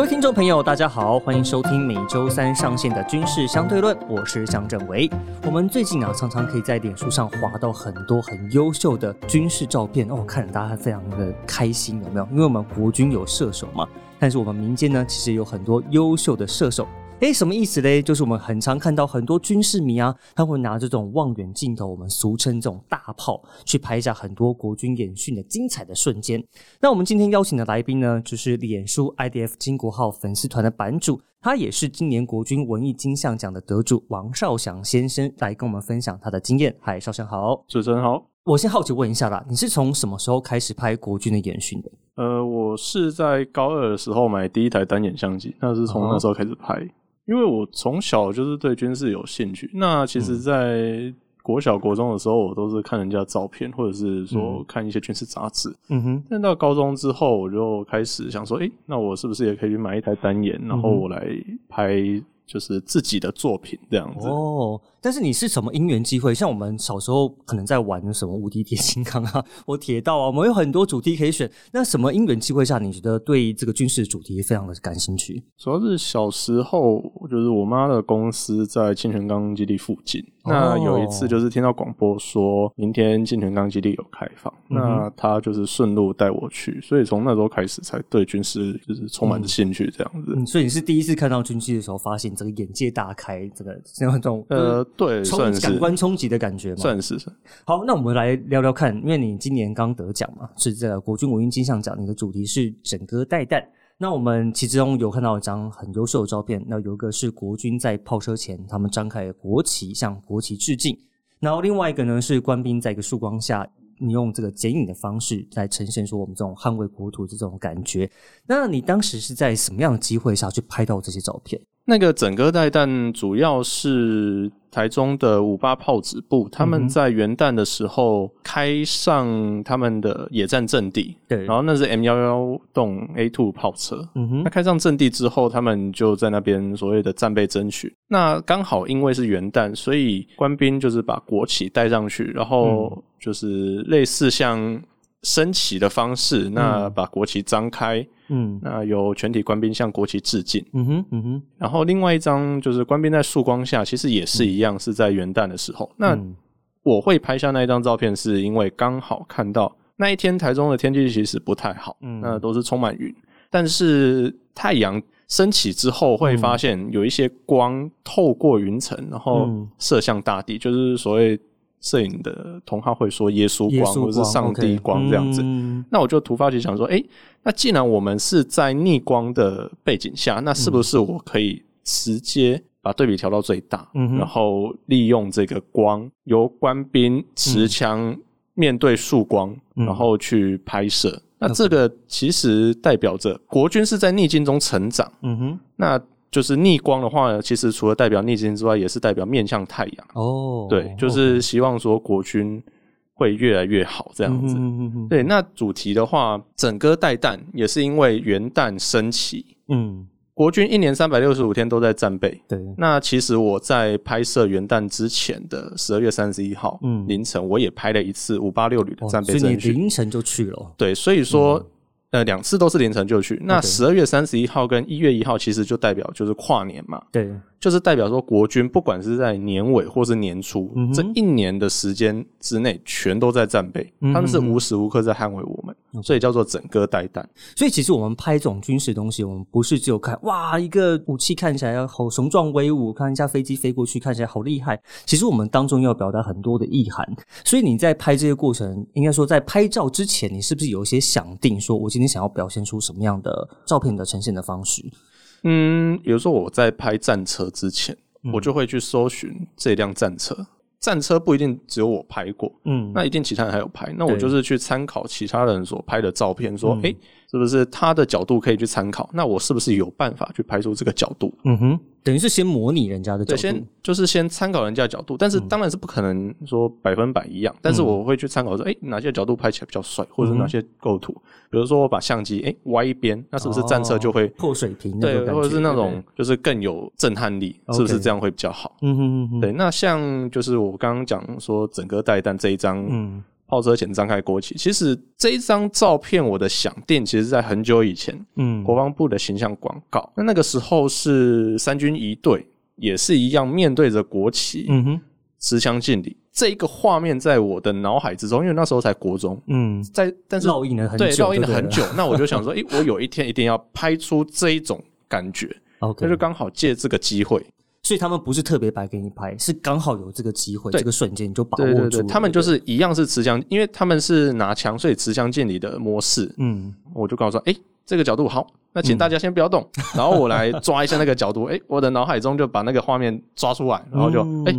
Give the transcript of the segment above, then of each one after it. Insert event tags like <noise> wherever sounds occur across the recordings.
各位听众朋友，大家好，欢迎收听每周三上线的军事相对论，我是向正维。我们最近啊，常常可以在脸书上划到很多很优秀的军事照片哦，看着大家非常的开心，有没有？因为我们国军有射手嘛，但是我们民间呢，其实有很多优秀的射手。诶，什么意思嘞？就是我们很常看到很多军事迷啊，他会拿这种望远镜头，我们俗称这种大炮，去拍下很多国军演训的精彩的瞬间。那我们今天邀请的来宾呢，就是脸书 IDF 金国号粉丝团的版主，他也是今年国军文艺金像奖的得主王少祥先生，来跟我们分享他的经验。嗨，少祥好，主持人好。我先好奇问一下啦，你是从什么时候开始拍国军的演训的？呃，我是在高二的时候买第一台单眼相机，那是从那时候开始拍。因为我从小就是对军事有兴趣，那其实，在国小、国中的时候，我都是看人家照片，或者是说看一些军事杂志。嗯哼。但到高中之后，我就开始想说，哎，那我是不是也可以去买一台单眼，然后我来拍。就是自己的作品这样子哦，但是你是什么因缘机会？像我们小时候可能在玩什么无敌铁金刚啊，<laughs> 或铁道啊，我们有很多主题可以选。那什么因缘机会下，你觉得对这个军事主题非常的感兴趣？主要是小时候，就是我妈的公司在清泉岗基地附近。那有一次就是听到广播说明天清泉岗基地有开放，那他就是顺路带我去，所以从那时候开始才对军事就是充满着兴趣这样子。所以你是第一次看到军机的时候，发现这个眼界大开，这个那种呃对，感官冲击的感觉嘛？算是。好，那我们来聊聊看，因为你今年刚得奖嘛，是这个国军文艺金像奖，你的主题是整歌带弹。那我们其中有看到一张很优秀的照片，那有一个是国军在炮车前，他们张开国旗向国旗致敬，然后另外一个呢是官兵在一个曙光下，你用这个剪影的方式来呈现出我们这种捍卫国土的这种感觉。那你当时是在什么样的机会下去拍到这些照片？那个整个带弹主要是。台中的五八炮子部，他们在元旦的时候开上他们的野战阵地，对，然后那是 M 幺幺栋 A two 炮车，嗯哼，那开上阵地之后，他们就在那边所谓的战备争取。那刚好因为是元旦，所以官兵就是把国旗带上去，然后就是类似像升旗的方式，那把国旗张开。嗯，那由全体官兵向国旗致敬。嗯哼，嗯哼。然后另外一张就是官兵在曙光下，其实也是一样，是在元旦的时候。那我会拍下那一张照片，是因为刚好看到那一天台中的天气其实不太好，嗯，那都是充满云，但是太阳升起之后，会发现有一些光透过云层，然后射向大地，就是所谓。摄影的同好会说耶稣光或者是上帝光这样子，那我就突发奇想说，哎，那既然我们是在逆光的背景下，那是不是我可以直接把对比调到最大，然后利用这个光，由官兵持枪面对束光，然后去拍摄？那这个其实代表着国军是在逆境中成长。嗯哼，那。就是逆光的话，其实除了代表逆境之外，也是代表面向太阳。哦，对，就是希望说国军会越来越好这样子。对，那主题的话，整个带弹也是因为元旦升起。嗯，国军一年三百六十五天都在战备。对，那其实我在拍摄元旦之前的十二月三十一号嗯凌晨，我也拍了一次五八六旅的战备所以你凌晨就去了。对，所以说。呃，两次都是凌晨就去。那十二月三十一号跟一月一号，其实就代表就是跨年嘛。对。就是代表说，国军不管是在年尾或是年初，这一年的时间之内，全都在战备，他们是无时无刻在捍卫我们，所以叫做整个带弹。所以其实我们拍这种军事东西，我们不是只有看哇，一个武器看起来好雄壮威武，看一架飞机飞过去看起来好厉害。其实我们当中要表达很多的意涵。所以你在拍这些过程，应该说在拍照之前，你是不是有一些想定，说我今天想要表现出什么样的照片的呈现的方式？嗯，比如说我在拍战车之前，我就会去搜寻这辆战车。战车不一定只有我拍过，嗯，那一定其他人还有拍。那我就是去参考其他人所拍的照片，说，哎。是不是他的角度可以去参考？那我是不是有办法去拍出这个角度？嗯哼，等于是先模拟人家的角度，先就是先参考人家的角度，但是当然是不可能说百分百一样。但是我会去参考说，哎，哪些角度拍起来比较帅，或者哪些构图？比如说我把相机哎歪一边，那是不是战车就会破水平？对，或者是那种就是更有震撼力，是不是这样会比较好？嗯哼，对。那像就是我刚刚讲说整个带弹这一张，嗯。炮车前张开国旗。其实这一张照片，我的想定其实在很久以前，嗯，国防部的形象广告。那那个时候是三军一队，也是一样面对着国旗，嗯哼，持枪敬礼。这一个画面在我的脑海之中，因为那时候才国中，嗯，在但是烙印了很久，对，烙印了很久。那我就想说，诶，我有一天一定要拍出这一种感觉。<laughs> OK，那就刚好借这个机会。所以他们不是特别白给你拍，是刚好有这个机会，这个瞬间你就把握住。他们就是一样是持枪，因为他们是拿枪，所以持枪见礼的模式。嗯，我就告诉说，哎，这个角度好，那请大家先不要动，然后我来抓一下那个角度。哎，我的脑海中就把那个画面抓出来，然后就哎。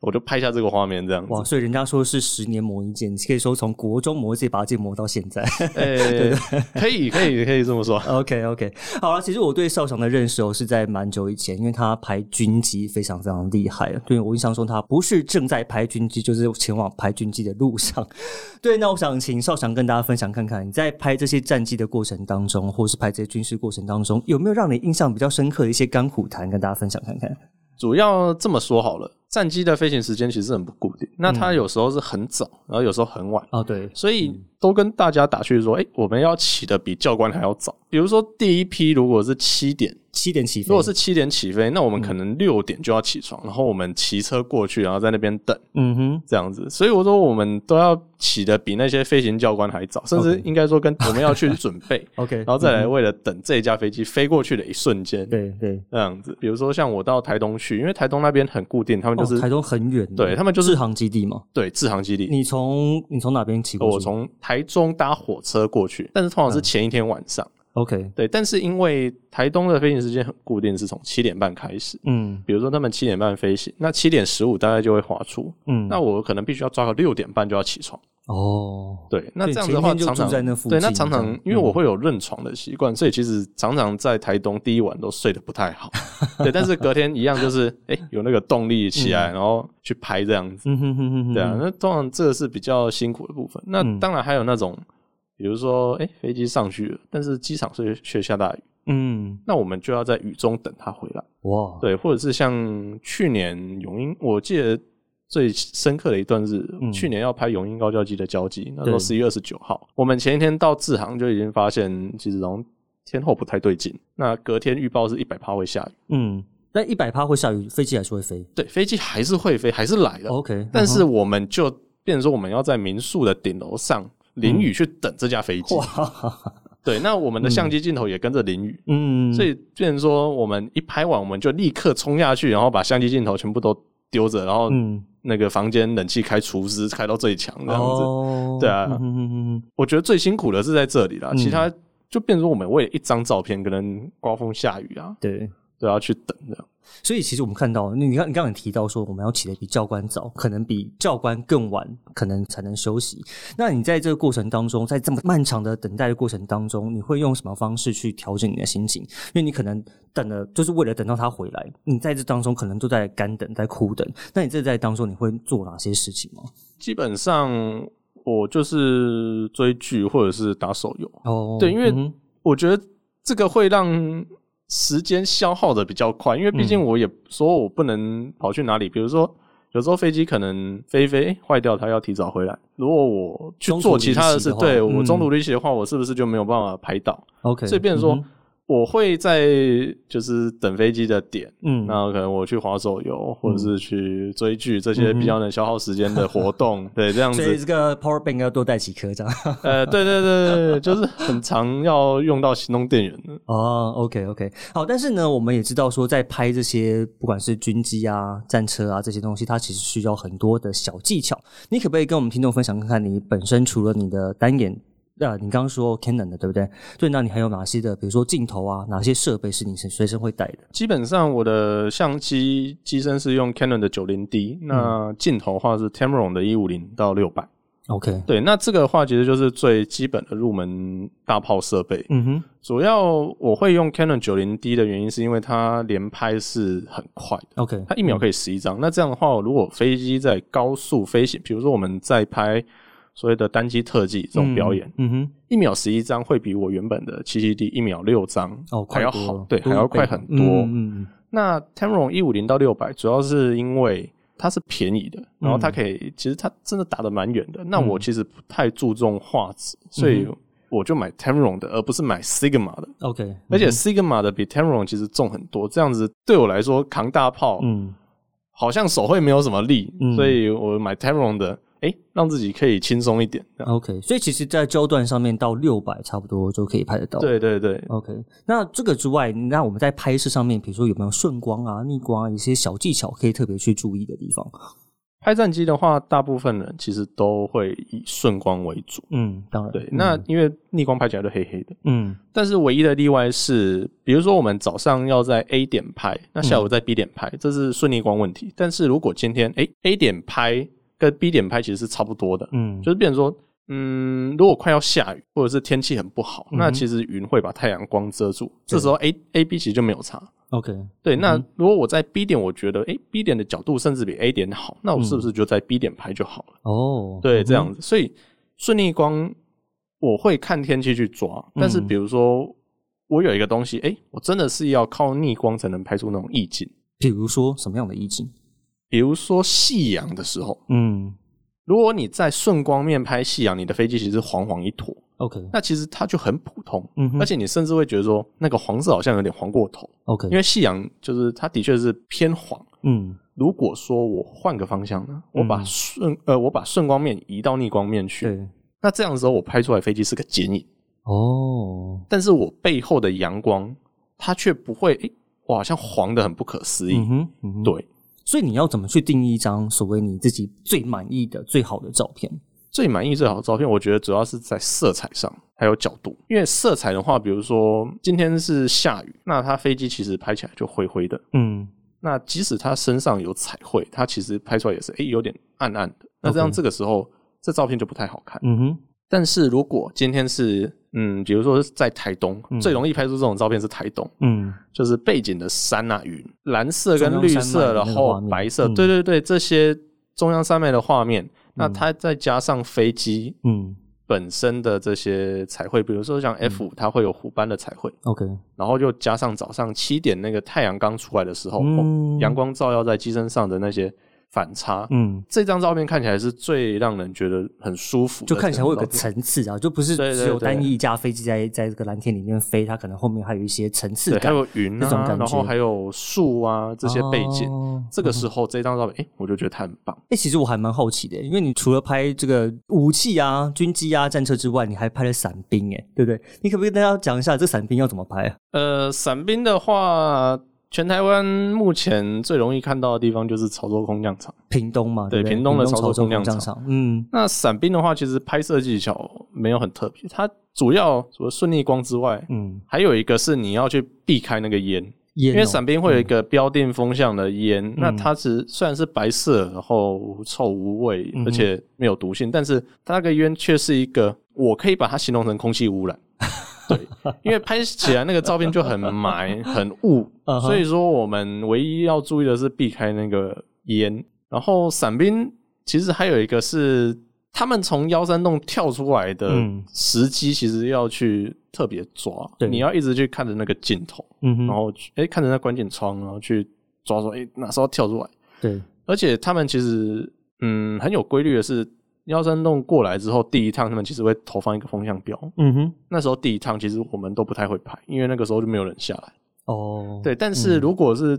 我就拍下这个画面，这样哇！所以人家说是十年磨一剑，可以说从国中磨剑把剑磨到现在。<laughs> 对，可以，可以，可以这么说。OK，OK，好了，其实我对少祥的认识哦是在蛮久以前，因为他拍军机非常非常厉害。对我印象中，他不是正在拍军机，就是前往拍军机的路上。<laughs> 对，那我想请少祥跟大家分享看看，你在拍这些战机的过程当中，或是拍这些军事过程当中，有没有让你印象比较深刻的一些甘苦谈，跟大家分享看看？主要这么说好了。战机的飞行时间其实很不固定，那它有时候是很早，然后有时候很晚。哦，对，所以都跟大家打趣说，哎，我们要起的比教官还要早。比如说第一批如果是七点。七点起飞，如果是七点起飞，那我们可能六点就要起床，然后我们骑车过去，然后在那边等，嗯哼，这样子。所以我说我们都要起的比那些飞行教官还早，甚至应该说跟我们要去准备，<laughs> OK，然后再来为了等这一架飞机飞过去的一瞬间，对对，这样子。比如说像我到台东去，因为台东那边很固定，他们就是台东很远，对他们就是制航基地嘛，对，制航基地。你从你从哪边起？我从台中搭火车过去，但是通常是前一天晚上。OK，对，但是因为台东的飞行时间很固定，是从七点半开始。嗯，比如说他们七点半飞行，那七点十五大概就会滑出。嗯，那我可能必须要抓个六点半就要起床。哦，对，那这样的话常常对，那常常因为我会有认床的习惯，所以其实常常在台东第一晚都睡得不太好。对，但是隔天一样就是哎有那个动力起来，然后去拍这样子。对啊，那通常这个是比较辛苦的部分。那当然还有那种。比如说，哎，飞机上去了，但是机场却却下大雨，嗯，那我们就要在雨中等他回来。哇，对，或者是像去年永英，我记得最深刻的一段是去年要拍永英高教机的交机，那时候十一月二十九号，我们前一天到智航就已经发现，其实然后天后不太对劲。那隔天预报是一百趴会下雨，嗯，但一百趴会下雨，飞机还是会飞？对，飞机还是会飞，还是来的。OK，但是我们就变成说，我们要在民宿的顶楼上。淋雨去等这架飞机，<laughs> 对，那我们的相机镜头也跟着淋雨，嗯，所以变成说我们一拍完，我们就立刻冲下去，然后把相机镜头全部都丢着，然后那个房间冷气开除湿开到最强这样子，对啊，我觉得最辛苦的是在这里啦，其他就变成我们为了一张照片，可能刮风下雨啊，对，都要去等的。所以其实我们看到，你刚你刚刚提到说，我们要起得比教官早，可能比教官更晚，可能才能休息。那你在这个过程当中，在这么漫长的等待的过程当中，你会用什么方式去调整你的心情？因为你可能等了，就是为了等到他回来。你在这当中可能都在干等，在苦等。那你这在当中你会做哪些事情吗？基本上我就是追剧或者是打手游。哦，对，因为我觉得这个会让。时间消耗的比较快，因为毕竟我也说我不能跑去哪里。比如说，有时候飞机可能飞飞坏掉，它要提早回来。如果我去做其他的事，对我中途离席的话，我是不是就没有办法排到？OK，所以变成说。我会在就是等飞机的点，嗯，然后可能我去滑手游，或者是去追剧这些比较能消耗时间的活动，对，这样子。所以这个 power bank 要多带几颗，这样。呃，对对对对，就是很常要用到行动电源的。哦，OK OK，好，但是呢，我们也知道说，在拍这些不管是军机啊、战车啊这些东西，它其实需要很多的小技巧。你可不可以跟我们听众分享看看，你本身除了你的单眼？啊，你刚刚说 Canon 的对不对？对，那你还有哪些的？比如说镜头啊，哪些设备是你是随身会带的？基本上我的相机机身是用 Canon 的九零 D，那镜头话是 Tamron 的一五零到六百。OK，对，那这个话其实就是最基本的入门大炮设备。嗯哼，主要我会用 Canon 九零 D 的原因是因为它连拍是很快的。OK，它一秒可以十一张。那这样的话，如果飞机在高速飞行，比如说我们在拍。所谓的单机特技这种表演，嗯哼，一秒十一张会比我原本的七七 D 一秒六张哦还要好，对，还要快很多。嗯，那 Tamron 一五零到六百主要是因为它是便宜的，然后它可以，其实它真的打得蛮远的。那我其实不太注重画质，所以我就买 Tamron 的，而不是买 Sigma 的。OK，而且 Sigma 的比 Tamron 其实重很多，这样子对我来说扛大炮，嗯，好像手会没有什么力，所以我买 Tamron 的。哎，让自己可以轻松一点。OK，所以其实，在焦段上面到六百差不多就可以拍得到。对对对，OK。那这个之外，那我们在拍摄上面，比如说有没有顺光啊、逆光啊，一些小技巧可以特别去注意的地方？拍战机的话，大部分人其实都会以顺光为主。嗯，当然。对，那因为逆光拍起来都黑黑的。嗯。但是唯一的例外是，比如说我们早上要在 A 点拍，那下午在 B 点拍，这是顺逆光问题。但是如果今天哎 A 点拍。跟 B 点拍其实是差不多的，嗯，就是变成说，嗯，如果快要下雨或者是天气很不好，那其实云会把太阳光遮住，这时候 A A B 其实就没有差。OK，对，那如果我在 B 点，我觉得哎 B 点的角度甚至比 A 点好，那我是不是就在 B 点拍就好了？哦，对，这样子，所以顺逆光我会看天气去抓，但是比如说我有一个东西，哎，我真的是要靠逆光才能拍出那种意境，比如说什么样的意境？比如说夕阳的时候，嗯，如果你在顺光面拍夕阳，你的飞机其实黄黄一坨，OK，那其实它就很普通，嗯，而且你甚至会觉得说那个黄色好像有点黄过头，OK，因为夕阳就是它的确是偏黄，嗯，如果说我换个方向呢，我把顺呃我把顺光面移到逆光面去，对，那这样的时候我拍出来飞机是个剪影，哦，但是我背后的阳光它却不会，诶，我好像黄的很不可思议，嗯哼，对。所以你要怎么去定义一张所谓你自己最满意的、最好的照片？最满意、最好的照片，我觉得主要是在色彩上，还有角度。因为色彩的话，比如说今天是下雨，那它飞机其实拍起来就灰灰的。嗯，那即使它身上有彩绘，它其实拍出来也是哎有点暗暗的。那这样这个时候，这照片就不太好看。嗯哼。但是如果今天是嗯，比如说在台东，最容易拍出这种照片是台东，嗯，就是背景的山啊云，蓝色跟绿色，然后白色，对对对，这些中央山脉的画面，那它再加上飞机，嗯，本身的这些彩绘，比如说像 F，它会有虎斑的彩绘，OK，然后就加上早上七点那个太阳刚出来的时候，阳光照耀在机身上的那些。反差，嗯，这张照片看起来是最让人觉得很舒服，就看起来会有个层次啊，就不是只有单一一架飞机在在这个蓝天里面飞，它可能后面还有一些层次感，还有云啊，然后还有树啊这些背景。这个时候这张照片，哎，我就觉得它很棒。哎，其实我还蛮好奇的，因为你除了拍这个武器啊、军机啊、战车之外，你还拍了伞兵，哎，对不对？你可不可以跟大家讲一下这伞兵要怎么拍啊？呃，伞兵的话。全台湾目前最容易看到的地方就是潮州空降场，屏东嘛，对，屏东的潮州空降场。嗯，那伞兵的话，其实拍摄技巧没有很特别，它主要除了顺逆光之外，嗯，还有一个是你要去避开那个烟，因为伞兵会有一个标定风向的烟，那它是虽然是白色，然后无臭无味，而且没有毒性，但是它那个烟却是一个，我可以把它形容成空气污染。<laughs> 对，因为拍起来那个照片就很埋、很雾，所以说我们唯一要注意的是避开那个烟。然后伞兵其实还有一个是，他们从幺三洞跳出来的时机，其实要去特别抓，你要一直去看着那个镜头，然后哎看着那关键窗，然后去抓说哎哪时候跳出来。对，而且他们其实嗯很有规律的是。幺三洞过来之后，第一趟他们其实会投放一个风向标。嗯哼，那时候第一趟其实我们都不太会拍，因为那个时候就没有人下来。哦，对，但是如果是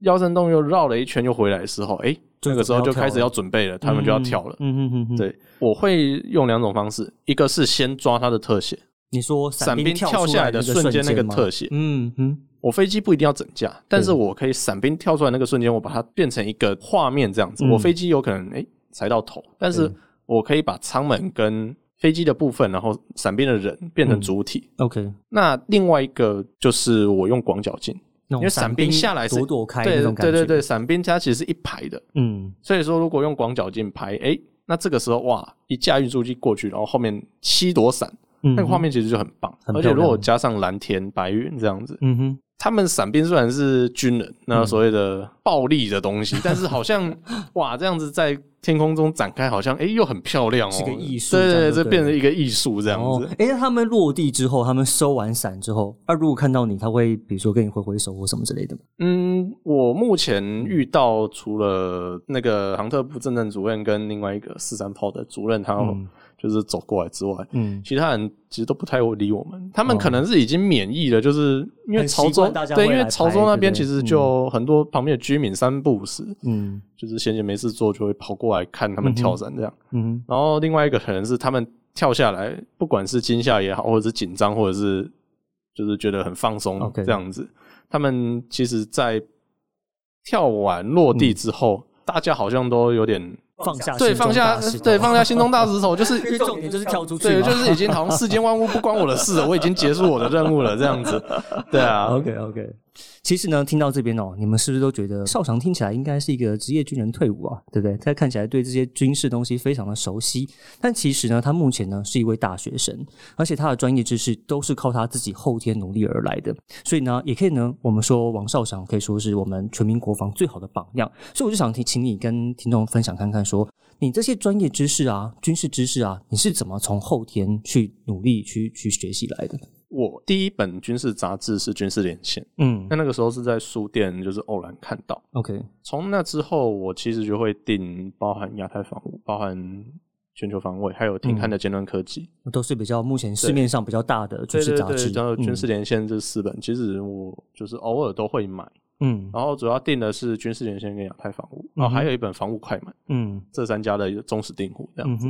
幺三洞又绕了一圈又回来的时候，哎，这个时候就开始要准备了，他们就要跳了。嗯哼哼，对，我会用两种方式，一个是先抓它的特写。你说伞兵跳下来的瞬间那个特写？嗯哼，我飞机不一定要整架，但是我可以伞兵跳出来那个瞬间，我把它变成一个画面这样子。我飞机有可能哎踩到头，但是。我可以把舱门跟飞机的部分，然后伞兵的人变成主体。OK，那另外一个就是我用广角镜，因为伞兵下来躲躲开对对对对，伞兵它其实是一排的，嗯，所以说如果用广角镜拍，哎，那这个时候哇，一架运输机过去，然后后面七朵伞，那个画面其实就很棒，而且如果加上蓝天白云这样子，嗯哼。他们伞兵虽然是军人，那所谓的暴力的东西，<laughs> 但是好像哇，这样子在天空中展开，好像哎又很漂亮哦，是个艺术，对对对，这变成一个艺术这样子。哎，那他们落地之后，他们收完伞之后，啊，如果看到你，他会比如说跟你挥挥手或什么之类的吗？嗯，我目前遇到除了那个航特部政政主任跟另外一个四三炮的主任，他。就是走过来之外，嗯，其他人其实都不太会理我们。他们可能是已经免疫了，就是因为潮州对，因为潮州那边其实就很多旁边的居民三不五时，嗯，就是闲闲没事做就会跑过来看他们跳伞这样。嗯，然后另外一个可能是他们跳下来，不管是惊吓也好，或者是紧张，或者是就是觉得很放松这样子。他们其实，在跳完落地之后，大家好像都有点。放下 <laughs> 对放下对放下心中大石头，<laughs> 就是重点就是跳出去，对，就是已经好像世间万物不关我的事了，我已经结束我的任务了，这样子，对啊，OK OK。<laughs> 其实呢，听到这边哦，你们是不是都觉得少强听起来应该是一个职业军人退伍啊，对不对？他看起来对这些军事东西非常的熟悉，但其实呢，他目前呢是一位大学生，而且他的专业知识都是靠他自己后天努力而来的。所以呢，也可以呢，我们说王少强可以说是我们全民国防最好的榜样。所以我就想提，请你跟听众分享看看，说你这些专业知识啊、军事知识啊，你是怎么从后天去努力去去学习来的？我第一本军事杂志是《军事连线》，嗯，那那个时候是在书店，就是偶然看到。OK，从那之后，我其实就会订包含亚太防务、包含全球防卫，还有挺汉的尖端科技，都是比较目前市面上比较大的军事杂志。然后《军事连线》这四本，其实我就是偶尔都会买。嗯，然后主要订的是军事连线跟亚太防务，然后还有一本防务快门，嗯，这三家的忠实订户这样子。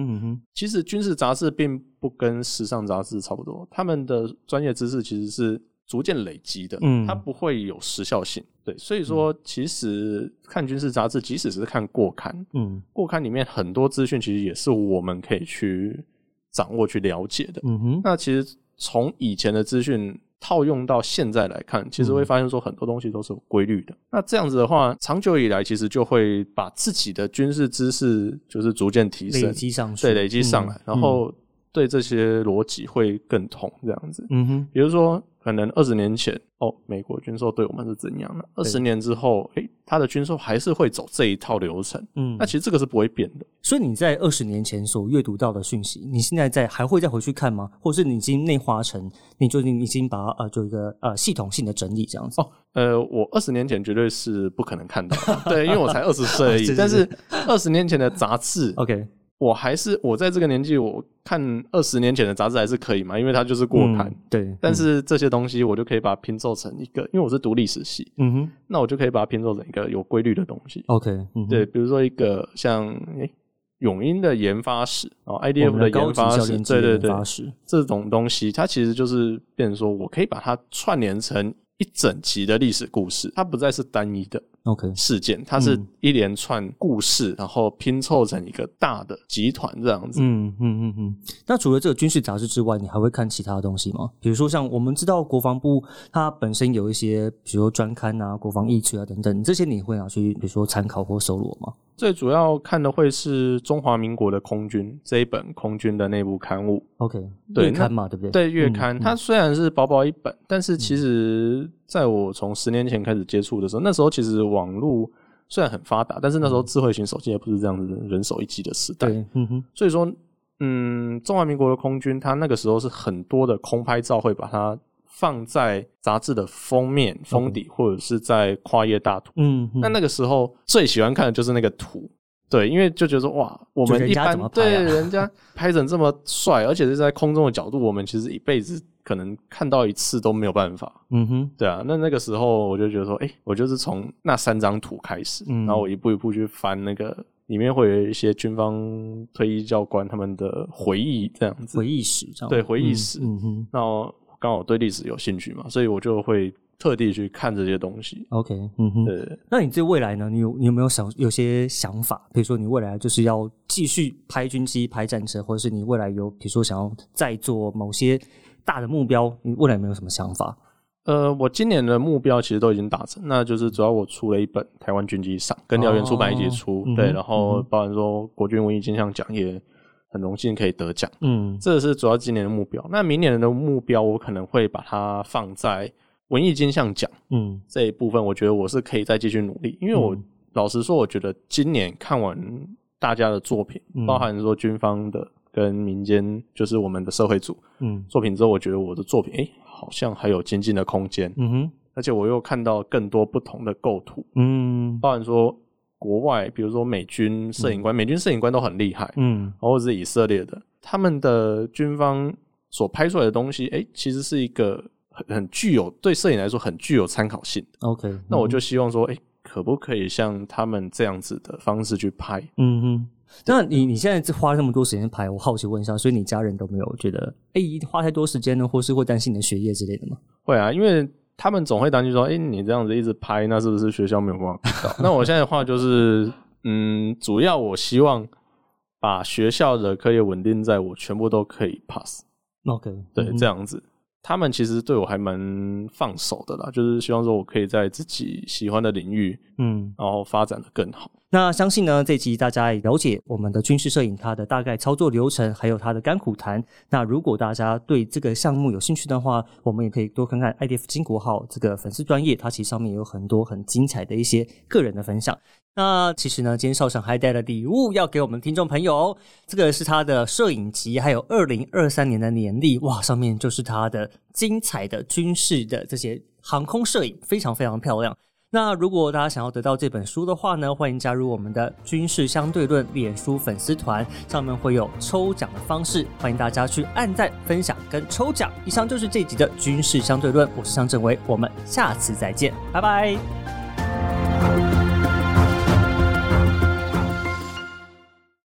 其实军事杂志并不跟时尚杂志差不多，他们的专业知识其实是逐渐累积的，嗯，它不会有时效性。对，所以说其实看军事杂志，即使是看过刊，嗯，过刊里面很多资讯其实也是我们可以去掌握、去了解的。嗯哼，那其实从以前的资讯。套用到现在来看，其实会发现说很多东西都是有规律的。那这样子的话，长久以来其实就会把自己的军事知识就是逐渐提升，累积上去，对，累积上来，然后对这些逻辑会更通。这样子，嗯哼，比如说。可能二十年前哦，美国军售对我们是怎样的？二十年之后，诶，他的军售还是会走这一套流程。嗯，那其实这个是不会变的。所以你在二十年前所阅读到的讯息，你现在在还会再回去看吗？或者是你已经内化成，你就已经把呃做一个呃系统性的整理这样子？哦，呃，我二十年前绝对是不可能看到，<laughs> 对，因为我才二十岁而已。<laughs> 但是二十年前的杂志，OK。我还是我在这个年纪，我看二十年前的杂志还是可以嘛，因为它就是过刊。对，但是这些东西我就可以把它拼凑成一个，因为我是读历史系，嗯哼，那我就可以把它拼凑成一个有规律的东西。OK，对，比如说一个像诶永英的研发史哦，IDF 的研发史，对对对，这种东西它其实就是变成说我可以把它串联成一整集的历史故事，它不再是单一的。OK，事件它是一连串故事，然后拼凑成一个大的集团这样子。嗯嗯嗯嗯。那除了这个军事杂志之外，你还会看其他的东西吗？比如说像我们知道国防部它本身有一些，比如说专刊啊、国防议词啊等等，这些你会拿去比如说参考或搜罗吗？最主要看的会是中华民国的空军这一本空军的内部刊物。OK，月刊嘛，对不对？对，月刊。它虽然是薄薄一本，但是其实在我从十年前开始接触的时候，那时候其实网络虽然很发达，但是那时候智慧型手机也不是这样子人手一机的时代。嗯哼。所以说，嗯，中华民国的空军，它那个时候是很多的空拍照会把它。放在杂志的封面、封底，或者是在跨页大图。嗯，那那个时候最喜欢看的就是那个图，对，因为就觉得哇，我们一般对人家拍成这么帅，而且是在空中的角度，我们其实一辈子可能看到一次都没有办法。嗯哼，对啊，那那个时候我就觉得说，哎，我就是从那三张图开始，然后我一步一步去翻那个里面会有一些军方退役教官他们的回忆，这样子回忆史，这样对回忆史。嗯哼，那。刚好对历史有兴趣嘛，所以我就会特地去看这些东西。OK，嗯哼，对。那你对未来呢？你有你有没有想有些想法？比如说你未来就是要继续拍军机、拍战车，或者是你未来有比如说想要再做某些大的目标？你未来有没有什么想法？呃，我今年的目标其实都已经达成，那就是主要我出了一本《台湾军机赏》，跟辽源出版一起出，对，然后包含说国军文艺金像奖也。很荣幸可以得奖，嗯，这是主要今年的目标。那明年的目标，我可能会把它放在文艺金像奖，嗯，这一部分我觉得我是可以再继续努力，因为我老实说，我觉得今年看完大家的作品，包含说军方的跟民间，就是我们的社会组，嗯，作品之后，我觉得我的作品，哎，好像还有精进的空间，嗯哼，而且我又看到更多不同的构图，嗯，包含说国外，比如说美军摄影官，美军摄影官都很厉害，嗯，或者是以色列的，他们的军方所拍出来的东西，哎，其实是一个。很很具有对摄影来说很具有参考性。OK，那我就希望说，哎，可不可以像他们这样子的方式去拍？嗯哼。那你你现在花这么多时间拍，我好奇问一下，所以你家人都没有觉得，哎，花太多时间呢，或是会担心你的学业之类的吗？会啊，因为他们总会担心说，哎，你这样子一直拍，那是不是学校没有办法看到？<laughs> 那我现在的话就是，嗯，主要我希望把学校的课业稳定在我全部都可以 pass。OK，对，这样子。他们其实对我还蛮放手的啦，就是希望说我可以在自己喜欢的领域，嗯，然后发展的更好。那相信呢，这集大家也了解我们的军事摄影它的大概操作流程，还有它的甘苦谈。那如果大家对这个项目有兴趣的话，我们也可以多看看 IDF 金国号这个粉丝专业，它其实上面有很多很精彩的一些个人的分享。那其实呢，今天少长还带了礼物要给我们听众朋友，这个是他的摄影集，还有二零二三年的年历，哇，上面就是他的精彩的军事的这些航空摄影，非常非常漂亮。那如果大家想要得到这本书的话呢，欢迎加入我们的军事相对论脸书粉丝团，上面会有抽奖的方式，欢迎大家去按赞、分享跟抽奖。以上就是这集的军事相对论，我是向正伟，我们下次再见，拜拜。